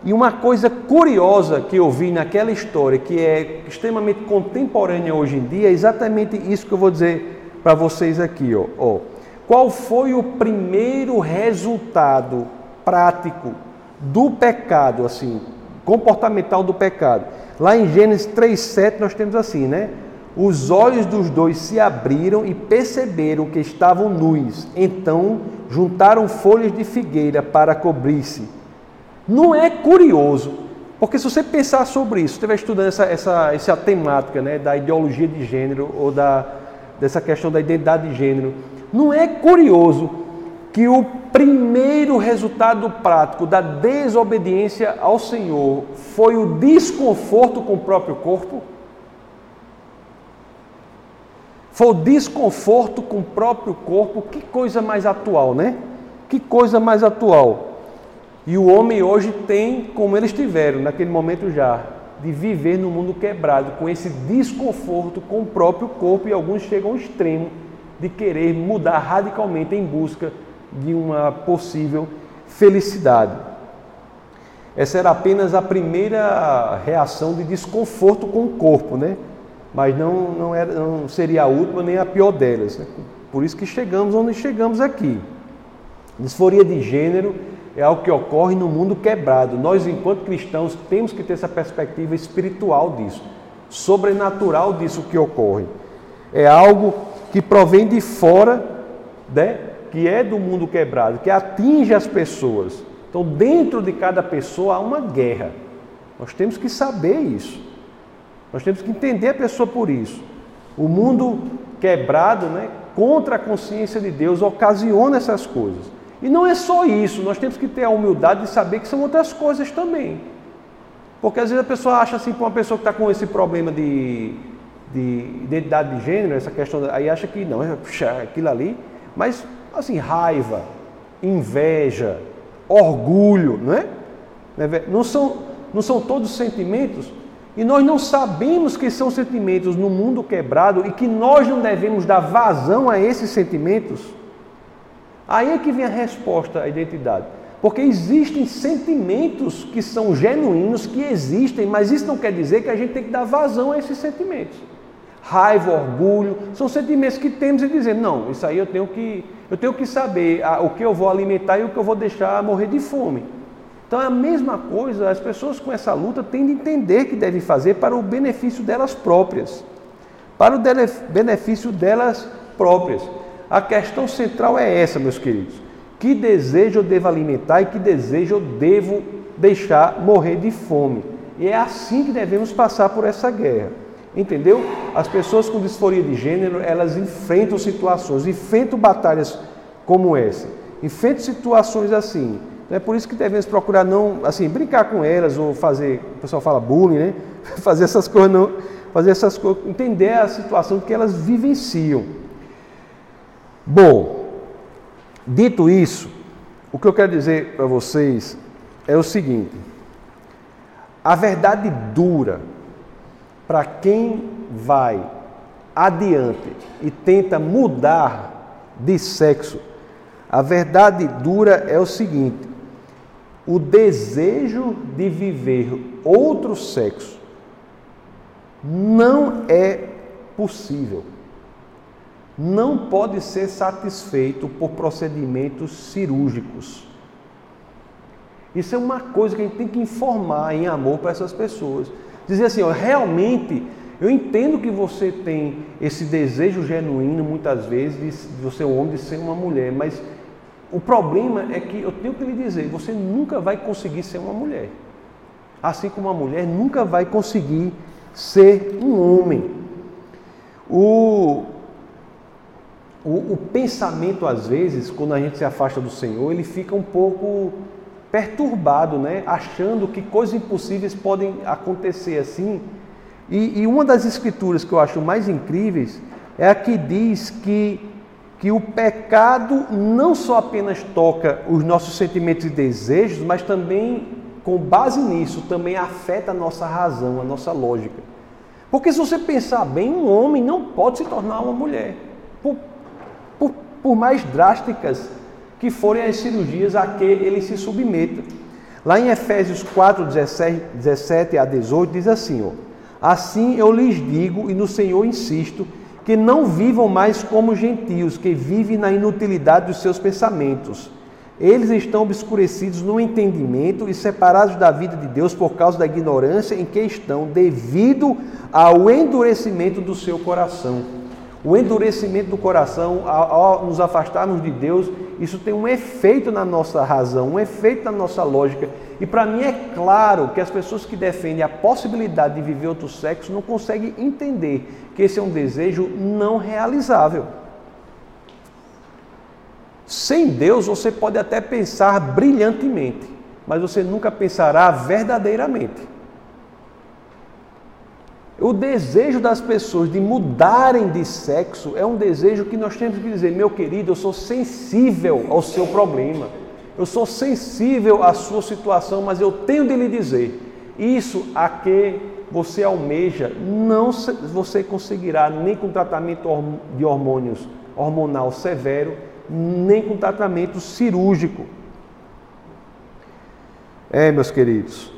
E uma coisa curiosa que eu vi naquela história, que é extremamente contemporânea hoje em dia, é exatamente isso que eu vou dizer para vocês aqui. Ó. ó. Qual foi o primeiro resultado prático do pecado, assim, comportamental do pecado? Lá em Gênesis 3,7 nós temos assim, né? Os olhos dos dois se abriram e perceberam que estavam nus. Então juntaram folhas de figueira para cobrir-se. Não é curioso, porque se você pensar sobre isso, estiver estudando essa, essa, essa temática né, da ideologia de gênero ou da, dessa questão da identidade de gênero, não é curioso que o primeiro resultado prático da desobediência ao Senhor foi o desconforto com o próprio corpo? Foi o desconforto com o próprio corpo, que coisa mais atual, né? Que coisa mais atual. E o homem hoje tem, como eles tiveram naquele momento já, de viver no mundo quebrado, com esse desconforto com o próprio corpo, e alguns chegam ao extremo de querer mudar radicalmente em busca de uma possível felicidade. Essa era apenas a primeira reação de desconforto com o corpo, né? Mas não, não, era, não seria a última nem a pior delas. Né? Por isso que chegamos onde chegamos aqui. Disforia de gênero é algo que ocorre no mundo quebrado. Nós, enquanto cristãos, temos que ter essa perspectiva espiritual disso, sobrenatural disso que ocorre. É algo que provém de fora, né? que é do mundo quebrado, que atinge as pessoas. Então, dentro de cada pessoa há uma guerra. Nós temos que saber isso. Nós temos que entender a pessoa por isso. O mundo quebrado, né, contra a consciência de Deus, ocasiona essas coisas. E não é só isso, nós temos que ter a humildade de saber que são outras coisas também. Porque às vezes a pessoa acha assim, para uma pessoa que está com esse problema de, de identidade de gênero, essa questão, aí acha que não, é aquilo ali, mas assim, raiva, inveja, orgulho, não é? Não são, não são todos sentimentos e nós não sabemos que são sentimentos no mundo quebrado e que nós não devemos dar vazão a esses sentimentos. Aí é que vem a resposta à identidade. Porque existem sentimentos que são genuínos, que existem, mas isso não quer dizer que a gente tem que dar vazão a esses sentimentos. Raiva, orgulho, são sentimentos que temos e dizer, não, isso aí eu tenho que, eu tenho que saber o que eu vou alimentar e o que eu vou deixar morrer de fome. Então é a mesma coisa, as pessoas com essa luta têm de entender que devem fazer para o benefício delas próprias. Para o benefício delas próprias. A questão central é essa, meus queridos. Que desejo eu devo alimentar e que desejo eu devo deixar morrer de fome? E é assim que devemos passar por essa guerra. Entendeu? As pessoas com disforia de gênero, elas enfrentam situações, enfrentam batalhas como essa. Enfrentam situações assim. É por isso que devemos procurar não, assim, brincar com elas ou fazer, o pessoal fala bullying, né? Fazer essas coisas não, fazer essas coisas, entender a situação que elas vivenciam. Bom, dito isso, o que eu quero dizer para vocês é o seguinte: a verdade dura para quem vai adiante e tenta mudar de sexo, a verdade dura é o seguinte: o desejo de viver outro sexo não é possível. Não pode ser satisfeito por procedimentos cirúrgicos. Isso é uma coisa que a gente tem que informar em amor para essas pessoas. Dizer assim, ó, realmente, eu entendo que você tem esse desejo genuíno, muitas vezes, de você um homem, de ser uma mulher, mas o problema é que eu tenho que lhe dizer, você nunca vai conseguir ser uma mulher. Assim como uma mulher nunca vai conseguir ser um homem. O, o, o, pensamento, às vezes, quando a gente se afasta do Senhor, ele fica um pouco perturbado, né? achando que coisas impossíveis podem acontecer assim. E, e uma das escrituras que eu acho mais incríveis é a que diz que que o pecado não só apenas toca os nossos sentimentos e desejos, mas também, com base nisso, também afeta a nossa razão, a nossa lógica. Porque se você pensar bem, um homem não pode se tornar uma mulher, por, por, mais drásticas que forem as cirurgias a que ele se submeta. Lá em Efésios 4, 17, 17 a 18, diz assim: ó, Assim eu lhes digo, e no Senhor insisto, que não vivam mais como gentios, que vivem na inutilidade dos seus pensamentos. Eles estão obscurecidos no entendimento e separados da vida de Deus por causa da ignorância em que estão, devido ao endurecimento do seu coração. O endurecimento do coração, ao nos afastarmos de Deus, isso tem um efeito na nossa razão, um efeito na nossa lógica. E para mim é claro que as pessoas que defendem a possibilidade de viver outro sexo não conseguem entender que esse é um desejo não realizável. Sem Deus você pode até pensar brilhantemente, mas você nunca pensará verdadeiramente. O desejo das pessoas de mudarem de sexo é um desejo que nós temos que dizer, meu querido, eu sou sensível ao seu problema, eu sou sensível à sua situação, mas eu tenho de lhe dizer, isso a que você almeja, não você conseguirá nem com tratamento de hormônios hormonal severo, nem com tratamento cirúrgico. É, meus queridos,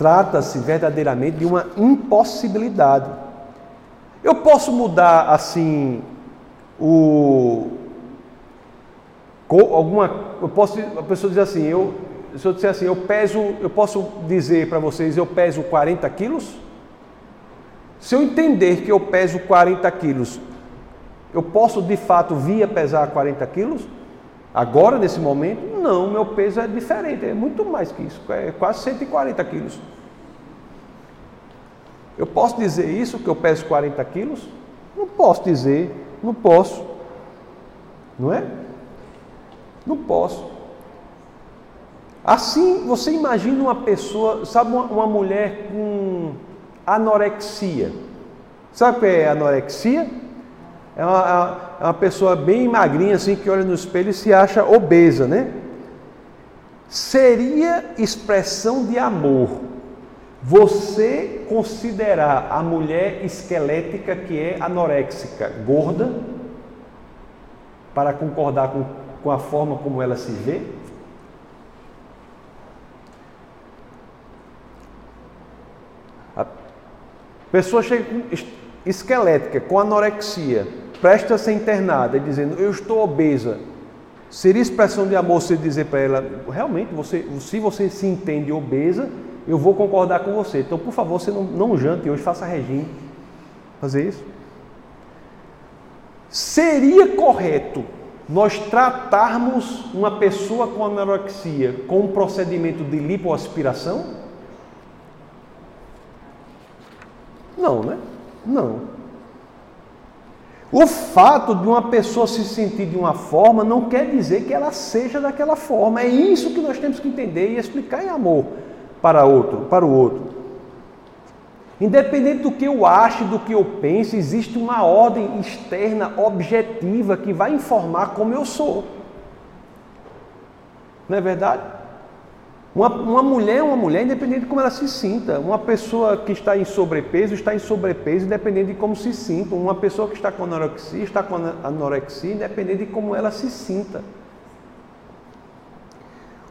trata-se verdadeiramente de uma impossibilidade. Eu posso mudar assim o alguma eu posso a pessoa dizer assim, eu se eu disser assim, eu peso, eu posso dizer para vocês, eu peso 40 quilos? Se eu entender que eu peso 40 quilos, eu posso de fato vir a pesar 40 quilos? Agora, nesse momento? Não, meu peso é diferente, é muito mais que isso, é quase 140 quilos. Eu posso dizer isso, que eu peso 40 quilos? Não posso dizer, não posso. Não é? Não posso. Assim, você imagina uma pessoa, sabe, uma, uma mulher com anorexia. Sabe o que é anorexia? É uma, é uma pessoa bem magrinha, assim, que olha no espelho e se acha obesa, né? Seria expressão de amor você considerar a mulher esquelética que é anoréxica gorda para concordar com, com a forma como ela se vê? A pessoa chega esquelética, com anorexia, presta a ser internada e dizendo, eu estou obesa. Seria expressão de amor você dizer para ela, realmente, você, se você se entende obesa, eu vou concordar com você. Então, por favor, você não, não jante hoje, faça regime. Fazer isso? Seria correto nós tratarmos uma pessoa com anorexia com um procedimento de lipoaspiração? Não, né? Não. O fato de uma pessoa se sentir de uma forma não quer dizer que ela seja daquela forma. É isso que nós temos que entender e explicar em amor para outro, para o outro. Independente do que eu ache, do que eu pense, existe uma ordem externa objetiva que vai informar como eu sou. Não é verdade? Uma, uma mulher é uma mulher independente de como ela se sinta. Uma pessoa que está em sobrepeso está em sobrepeso independente de como se sinta. Uma pessoa que está com anorexia está com anorexia independente de como ela se sinta.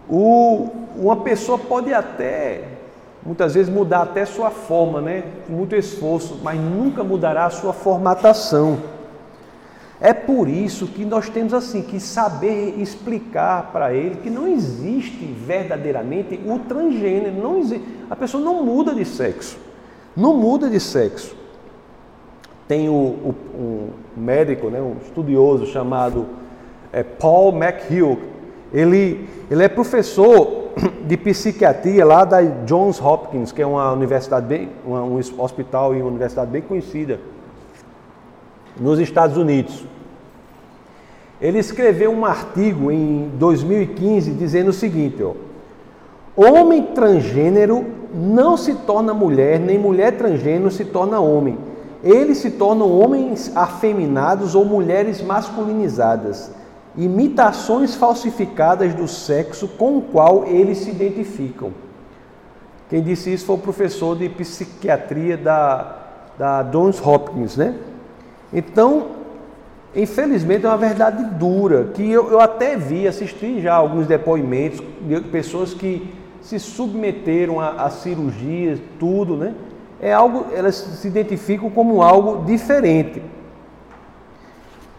O, uma pessoa pode até, muitas vezes, mudar até sua forma, né? com muito esforço, mas nunca mudará a sua formatação. É por isso que nós temos assim que saber explicar para ele que não existe verdadeiramente o transgênero, não existe. A pessoa não muda de sexo, não muda de sexo. Tem o, o, um médico, né, um estudioso chamado é, Paul McHugh. Ele, ele é professor de psiquiatria lá da Johns Hopkins, que é uma universidade bem, uma, um hospital e uma universidade bem conhecida nos Estados Unidos. Ele escreveu um artigo em 2015 dizendo o seguinte: ó, homem transgênero não se torna mulher, nem mulher transgênero se torna homem. Eles se tornam homens afeminados ou mulheres masculinizadas, imitações falsificadas do sexo com o qual eles se identificam. Quem disse isso foi o professor de psiquiatria da, da Johns Hopkins, né? Então, infelizmente, é uma verdade dura, que eu, eu até vi, assisti já alguns depoimentos de pessoas que se submeteram a, a cirurgias, tudo, né? É algo, elas se identificam como algo diferente.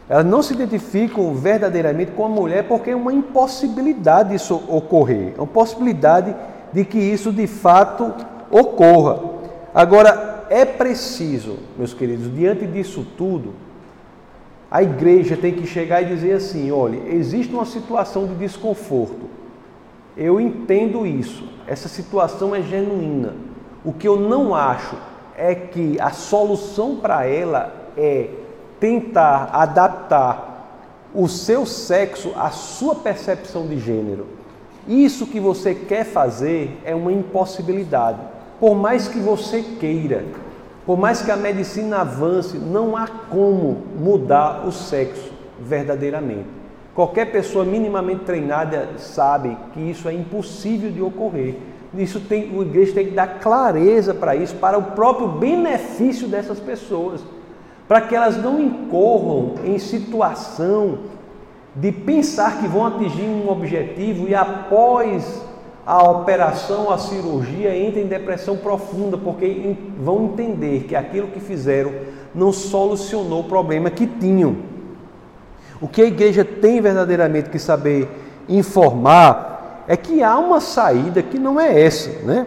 Elas não se identificam verdadeiramente com a mulher porque é uma impossibilidade isso ocorrer, é uma possibilidade de que isso de fato ocorra. Agora, é preciso, meus queridos, diante disso tudo, a igreja tem que chegar e dizer assim: olha, existe uma situação de desconforto. Eu entendo isso, essa situação é genuína. O que eu não acho é que a solução para ela é tentar adaptar o seu sexo à sua percepção de gênero. Isso que você quer fazer é uma impossibilidade. Por mais que você queira, por mais que a medicina avance, não há como mudar o sexo verdadeiramente. Qualquer pessoa minimamente treinada sabe que isso é impossível de ocorrer. Isso tem, a igreja tem que dar clareza para isso, para o próprio benefício dessas pessoas, para que elas não incorram em situação de pensar que vão atingir um objetivo e após a operação, a cirurgia, entra em depressão profunda, porque vão entender que aquilo que fizeram não solucionou o problema que tinham. O que a igreja tem verdadeiramente que saber informar é que há uma saída que não é essa, né?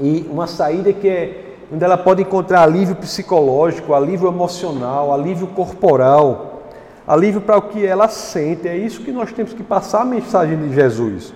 E uma saída que é onde ela pode encontrar alívio psicológico, alívio emocional, alívio corporal, alívio para o que ela sente. É isso que nós temos que passar a mensagem de Jesus.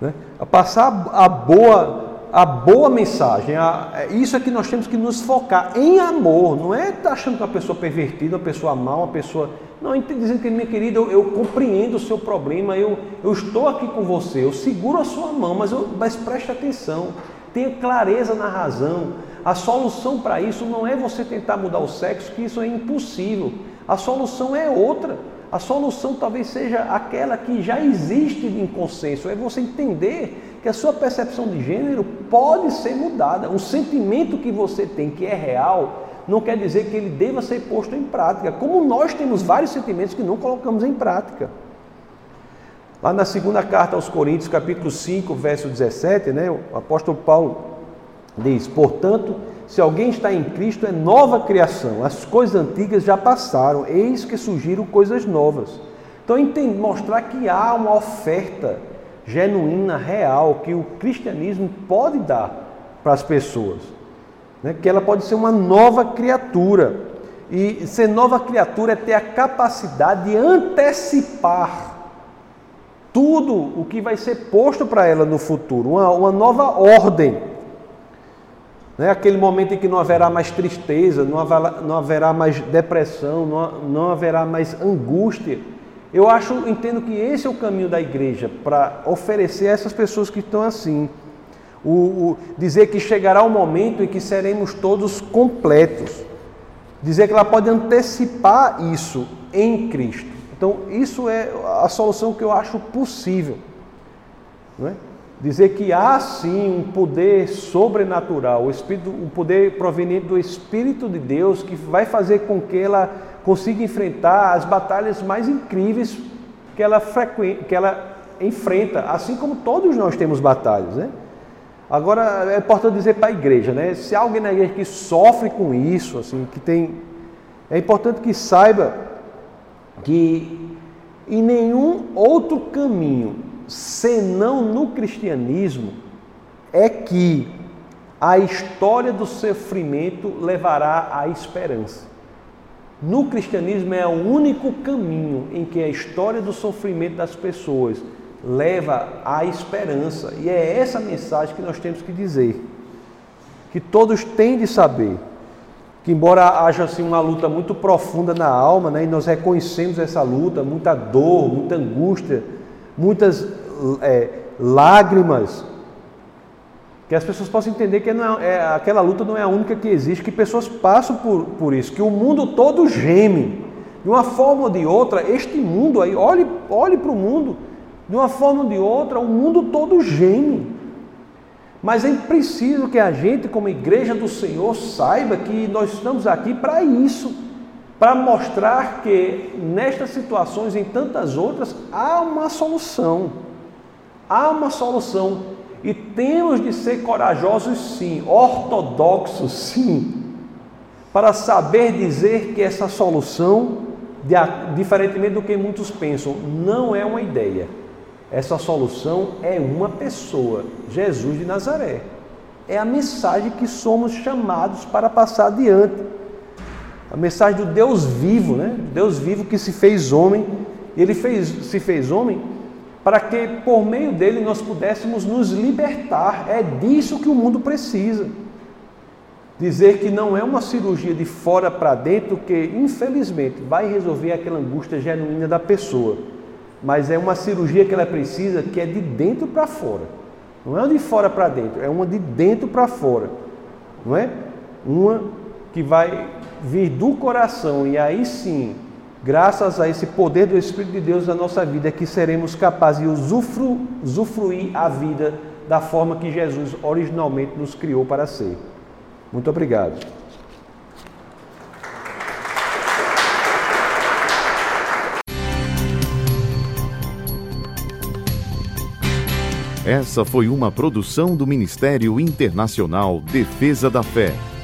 Né? A passar a boa, a boa mensagem. A, é isso é que nós temos que nos focar em amor. Não é tá achando que uma pessoa pervertida, uma pessoa má, uma pessoa. Não, dizendo que, minha querida, eu, eu, compreendo o seu problema, eu, eu estou aqui com você, eu seguro a sua mão, mas, eu, mas preste atenção, tenha clareza na razão. A solução para isso não é você tentar mudar o sexo, que isso é impossível. A solução é outra. A solução talvez seja aquela que já existe em consenso, é você entender que a sua percepção de gênero pode ser mudada. Um sentimento que você tem que é real não quer dizer que ele deva ser posto em prática, como nós temos vários sentimentos que não colocamos em prática. Lá na segunda carta aos Coríntios, capítulo 5, verso 17, né, o apóstolo Paulo diz: Portanto, se alguém está em Cristo, é nova criação, as coisas antigas já passaram, eis que surgiram coisas novas. Então, mostrar que há uma oferta genuína, real, que o cristianismo pode dar para as pessoas né? que ela pode ser uma nova criatura. E ser nova criatura é ter a capacidade de antecipar tudo o que vai ser posto para ela no futuro, uma, uma nova ordem. Né? Aquele momento em que não haverá mais tristeza, não haverá, não haverá mais depressão, não, não haverá mais angústia. Eu acho, entendo que esse é o caminho da igreja para oferecer a essas pessoas que estão assim. O, o, dizer que chegará o momento em que seremos todos completos. Dizer que ela pode antecipar isso em Cristo. Então, isso é a solução que eu acho possível. Não é? Dizer que há sim um poder sobrenatural, o, espírito, um poder proveniente do Espírito de Deus que vai fazer com que ela consiga enfrentar as batalhas mais incríveis que ela, que ela enfrenta, assim como todos nós temos batalhas. Né? Agora é importante dizer para a igreja, né? Se alguém na igreja que sofre com isso, assim, que tem, é importante que saiba que em nenhum outro caminho, senão no cristianismo, é que a história do sofrimento levará à esperança. No cristianismo é o único caminho em que a história do sofrimento das pessoas leva à esperança. E é essa mensagem que nós temos que dizer. Que todos têm de saber. Que embora haja assim uma luta muito profunda na alma, né, e nós reconhecemos essa luta, muita dor, muita angústia, muitas é, lágrimas, que as pessoas possam entender que não é, é, aquela luta não é a única que existe, que pessoas passam por, por isso, que o mundo todo geme. De uma forma ou de outra, este mundo aí, olhe, olhe para o mundo, de uma forma ou de outra, o mundo todo geme. Mas é preciso que a gente, como igreja do Senhor, saiba que nós estamos aqui para isso, para mostrar que nestas situações e em tantas outras há uma solução. Há uma solução e temos de ser corajosos sim, ortodoxos sim, para saber dizer que essa solução, diferentemente do que muitos pensam, não é uma ideia essa solução é uma pessoa, Jesus de Nazaré. É a mensagem que somos chamados para passar adiante. A mensagem do Deus vivo, né? Deus vivo que se fez homem. Ele fez, se fez homem para que por meio dele nós pudéssemos nos libertar. É disso que o mundo precisa. Dizer que não é uma cirurgia de fora para dentro que, infelizmente, vai resolver aquela angústia genuína da pessoa mas é uma cirurgia que ela precisa que é de dentro para fora. Não é de fora para dentro, é uma de dentro para fora. Não é? Uma que vai vir do coração e aí sim, graças a esse poder do Espírito de Deus na nossa vida, é que seremos capazes de usufru, usufruir a vida da forma que Jesus originalmente nos criou para ser. Muito obrigado. Essa foi uma produção do Ministério Internacional Defesa da Fé,